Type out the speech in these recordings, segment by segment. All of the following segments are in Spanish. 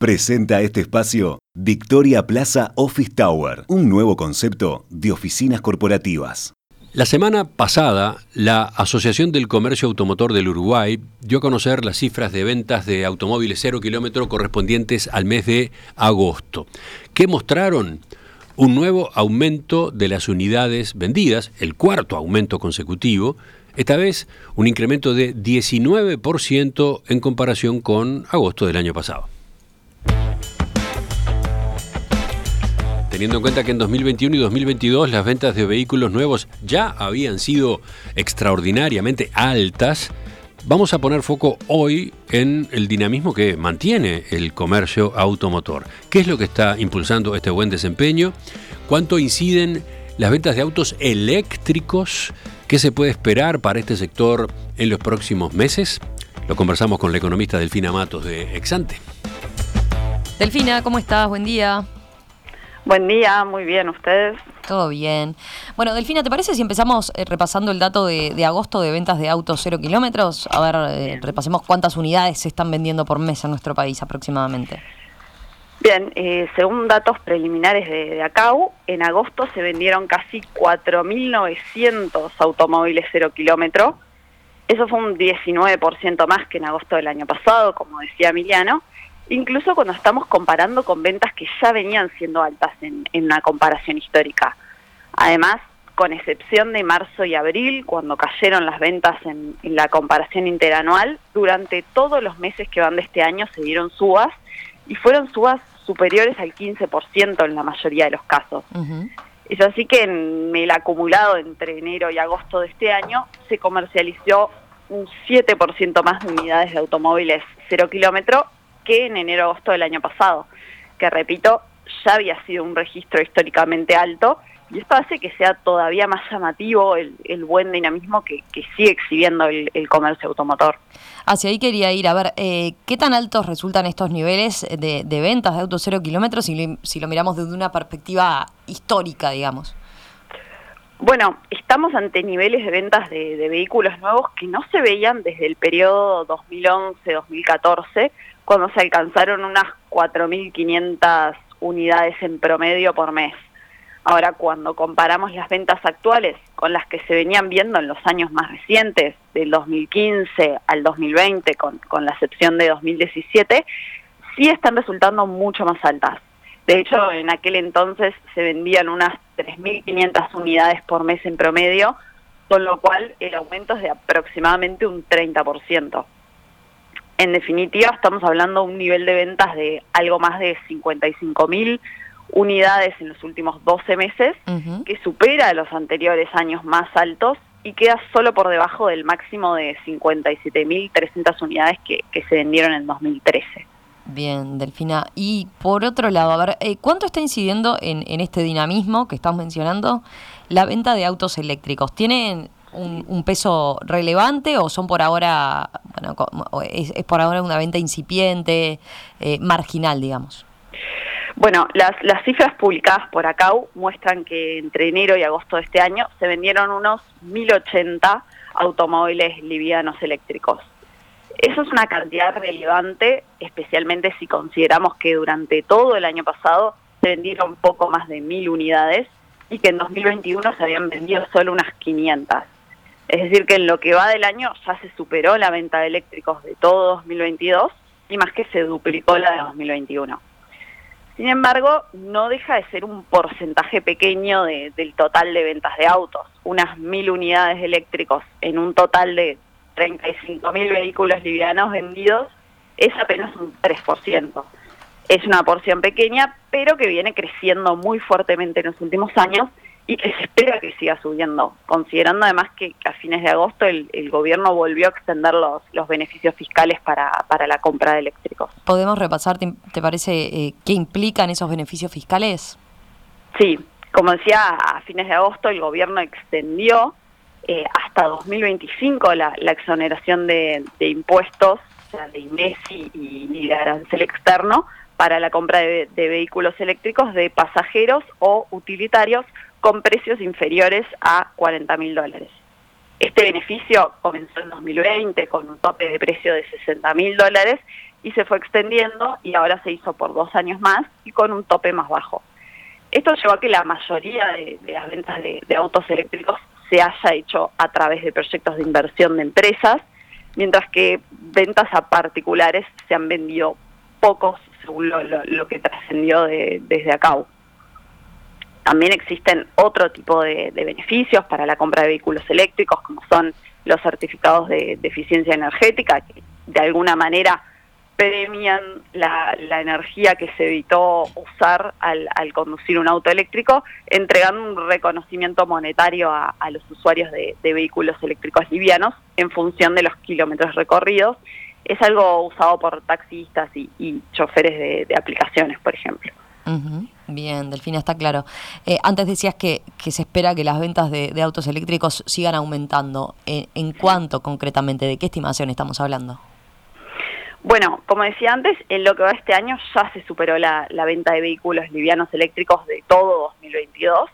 Presenta este espacio Victoria Plaza Office Tower, un nuevo concepto de oficinas corporativas. La semana pasada, la Asociación del Comercio Automotor del Uruguay dio a conocer las cifras de ventas de automóviles cero kilómetro correspondientes al mes de agosto. ¿Qué mostraron? Un nuevo aumento de las unidades vendidas, el cuarto aumento consecutivo, esta vez un incremento de 19% en comparación con agosto del año pasado. Teniendo en cuenta que en 2021 y 2022 las ventas de vehículos nuevos ya habían sido extraordinariamente altas, vamos a poner foco hoy en el dinamismo que mantiene el comercio automotor. ¿Qué es lo que está impulsando este buen desempeño? ¿Cuánto inciden las ventas de autos eléctricos? ¿Qué se puede esperar para este sector en los próximos meses? Lo conversamos con la economista Delfina Matos de Exante. Delfina, ¿cómo estás? Buen día. Buen día, muy bien, ¿ustedes? Todo bien. Bueno, Delfina, ¿te parece si empezamos eh, repasando el dato de, agosto de ventas de autos cero kilómetros? A ver, eh, repasemos cuántas unidades se están vendiendo por mes en nuestro país aproximadamente. Bien, eh, según datos preliminares de, de, ACAU, en agosto se vendieron casi 4.900 automóviles cero kilómetro. Eso fue un 19% más que en agosto del año pasado, como decía Emiliano, incluso cuando estamos comparando con ventas que ya venían siendo altas en, una comparación histórica. Además, con excepción de marzo y abril, cuando cayeron las ventas en, en, la comparación interanual, durante todos los meses que van de este año se dieron subas y fueron subas superiores al 15% en la mayoría de los casos. Es así que en el acumulado entre enero y agosto de este año se comercializó un 7% más de unidades de automóviles cero kilómetro que en enero-agosto del año pasado, que repito, ya había sido un registro históricamente alto y esto hace que sea todavía más llamativo el, buen dinamismo que, sigue exhibiendo el, comercio automotor. Hacia ahí quería ir, a ver, eh, ¿qué tan altos resultan estos niveles de, ventas de autos cero kilómetros si lo, si lo miramos desde una perspectiva histórica, digamos? Bueno, estamos ante niveles de ventas de, de vehículos nuevos que no se veían desde el periodo 2011-2014, cuando se alcanzaron unas 4.500 unidades en promedio por mes. Ahora, cuando comparamos las ventas actuales con las que se venían viendo en los años más recientes, del 2015 al 2020, con, con la excepción de 2017, sí están resultando mucho más altas. De hecho, en aquel entonces se vendían unas 3.500 unidades por mes en promedio, con lo cual el aumento es de aproximadamente un 30%. En definitiva, estamos hablando de un nivel de ventas de algo más de 55.000 unidades en los últimos 12 meses, que supera los anteriores años más altos y queda solo por debajo del máximo de 57.300 unidades que, se vendieron en 2013. Bien, Delfina. Y por otro lado, a ver, eh, ¿cuánto está incidiendo en, en este dinamismo que estás mencionando la venta de autos eléctricos? ¿Tienen un, peso relevante o son por ahora, bueno, es, por ahora una venta incipiente, eh, marginal, digamos? Bueno, las, las cifras publicadas por ACAU muestran que entre enero y agosto de este año se vendieron unos 1.080 automóviles livianos eléctricos. Eso es una cantidad relevante, especialmente si consideramos que durante todo el año pasado se vendieron poco más de 1.000 unidades y que en 2021 se habían vendido solo unas 500. Es decir, que en lo que va del año ya se superó la venta de eléctricos de todo 2022 y más que se duplicó la de 2021. Sin embargo, no deja de ser un porcentaje pequeño del total de ventas de autos. Unas mil unidades eléctricos en un total de 35 mil vehículos livianos vendidos es apenas un 3%. Es una porción pequeña, pero que viene creciendo muy fuertemente en los últimos años y que se espera que siga subiendo, considerando además que, a fines de agosto el, gobierno volvió a extender los, los beneficios fiscales para, para la compra de eléctricos. ¿Podemos repasar, te, parece, eh, qué implican esos beneficios fiscales? Sí, como decía, a fines de agosto el gobierno extendió eh, hasta 2025 la, la exoneración de, impuestos, o sea, de INESI y, de arancel externo, para la compra de, de vehículos eléctricos de pasajeros o utilitarios con precios inferiores a 40 mil dólares. Este beneficio comenzó en 2020 con un tope de precio de 60 mil dólares y se fue extendiendo y ahora se hizo por dos años más y con un tope más bajo. Esto llevó a que la mayoría de, las ventas de, autos eléctricos se haya hecho a través de proyectos de inversión de empresas, mientras que ventas a particulares se han vendido pocos según lo, que trascendió desde acá. También existen otro tipo de, beneficios para la compra de vehículos eléctricos, como son los certificados de, eficiencia energética, que de alguna manera premian la, energía que se evitó usar al, conducir un auto eléctrico, entregando un reconocimiento monetario a, los usuarios de, vehículos eléctricos livianos en función de los kilómetros recorridos. Es algo usado por taxistas y, choferes de aplicaciones, por ejemplo. Bien, Delfina, está claro. Eh, antes decías que, se espera que las ventas de, autos eléctricos sigan aumentando. ¿En, cuánto concretamente? ¿De qué estimación estamos hablando? Bueno, como decía antes, en lo que va este año ya se superó la, venta de vehículos livianos eléctricos de todo 2022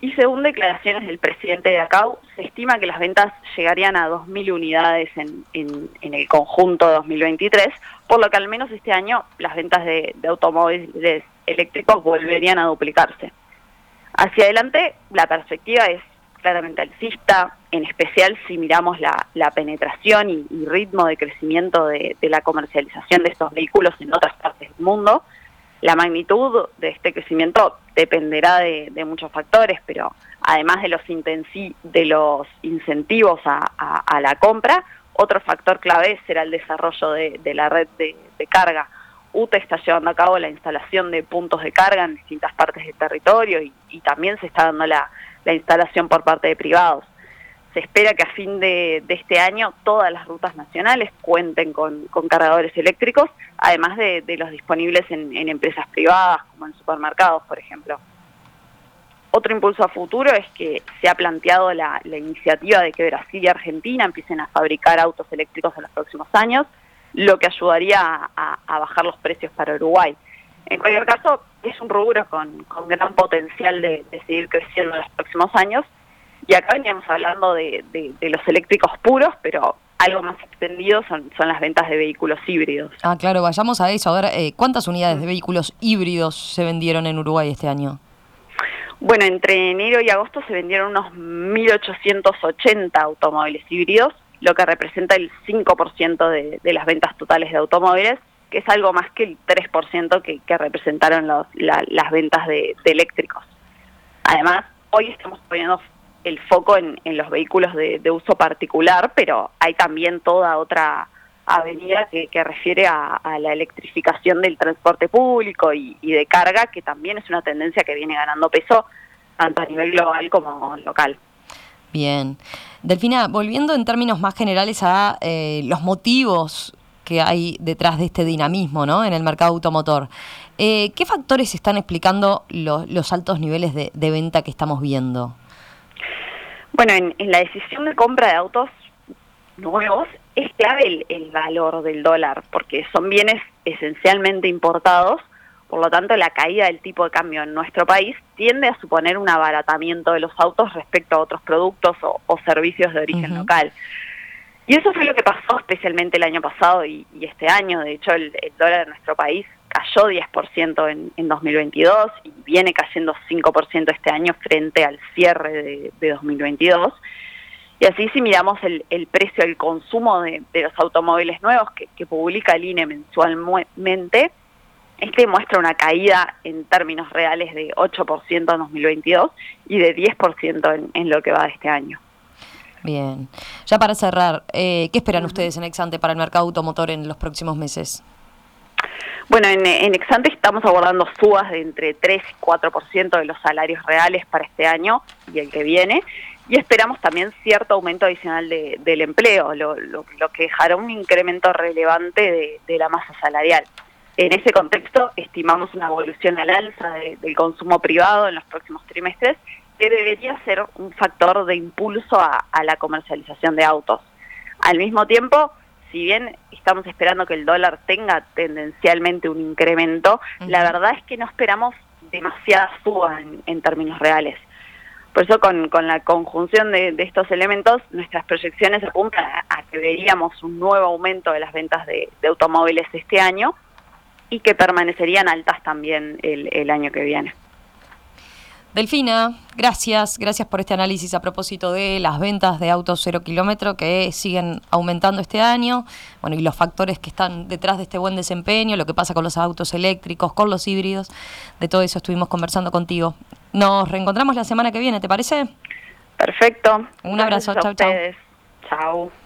y según declaraciones del presidente de ACAU, se estima que las ventas llegarían a 2.000 unidades en, en, el conjunto de 2023, por lo que al menos este año las ventas de, de automóviles eléctricos volverían a duplicarse. Hacia adelante, la perspectiva es claramente alcista, en especial si miramos la, penetración y, ritmo de crecimiento de, la comercialización de estos vehículos en otras partes del mundo. La magnitud de este crecimiento dependerá de, muchos factores, pero además de los, de los incentivos a, la compra, otro factor clave será el desarrollo de, la red de carga UTE está llevando a cabo la instalación de puntos de carga en distintas partes del territorio y, también se está dando la, instalación por parte de privados. Se espera que a fin de, este año todas las rutas nacionales cuenten con, cargadores eléctricos, además de, los disponibles en, empresas privadas, como en supermercados, por ejemplo. Otro impulso a futuro es que se ha planteado la iniciativa de que Brasil y Argentina empiecen a fabricar autos eléctricos en los próximos años lo que ayudaría a, bajar los precios para Uruguay. En cualquier caso, es un rubro con, gran potencial de, seguir creciendo en los próximos años. Y acá veníamos hablando de, los eléctricos puros, pero algo más extendido son, son las ventas de vehículos híbridos. Ah, claro, vayamos a eso. A ver, eh, ¿cuántas unidades de vehículos híbridos se vendieron en Uruguay este año? Bueno, entre enero y agosto se vendieron unos 1.880 automóviles híbridos, lo que representa el 5% de, de, las ventas totales de automóviles, que es algo más que el 3% que, que representaron las ventas de, eléctricos. Además, hoy estamos poniendo el foco en, los vehículos de, uso particular, pero hay también toda otra avenida que, refiere a, la electrificación del transporte público y de carga, que también es una tendencia que viene ganando peso tanto a nivel global como local. Bien. Delfina, volviendo en términos más generales a eh, los motivos que hay detrás de este dinamismo ¿no? en el mercado automotor, eh, ¿qué factores están explicando los altos niveles de, venta que estamos viendo? Bueno, en, la decisión de compra de autos nuevos es clave el valor del dólar, porque son bienes esencialmente importados por lo tanto, la caída del tipo de cambio en nuestro país tiende a suponer un abaratamiento de los autos respecto a otros productos o, servicios de origen local. Y eso fue lo que pasó especialmente el año pasado y, este año. De hecho, el, dólar en nuestro país cayó 10% en, en 2022 y viene cayendo 5% este año frente al cierre de, 2022. Y así si miramos el, precio del consumo de, los automóviles nuevos que, que publica el INE mensualmente, este muestra una caída en términos reales de 8% en 2022 y de 10% en, lo que va de este año. Bien. Ya para cerrar, eh, ¿qué esperan ustedes en Exante para el mercado automotor en los próximos meses? Bueno, en, Exante estamos abordando subas de entre 3 y 4% de los salarios reales para este año y el que viene. Y esperamos también cierto aumento adicional del empleo, lo, que dejará un incremento relevante de la masa salarial. En ese contexto, estimamos una evolución al alza del consumo privado en los próximos trimestres, que debería ser un factor de impulso a, la comercialización de autos. Al mismo tiempo, si bien estamos esperando que el dólar tenga tendencialmente un incremento, la verdad es que no esperamos demasiada suba en, términos reales. Por eso con, la conjunción de, estos elementos, nuestras proyecciones apuntan a, que veríamos un nuevo aumento de las ventas de, automóviles este año y que permanecerían altas también el año que viene. Delfina, gracias, gracias por este análisis a propósito de las ventas de autos cero kilómetro que siguen aumentando este año, bueno, y los factores que están detrás de este buen desempeño, lo que pasa con los autos eléctricos, con los híbridos, de todo eso estuvimos conversando contigo. Nos reencontramos la semana que viene, ¿te parece? Perfecto. Un abrazo, chao, chao. Chao.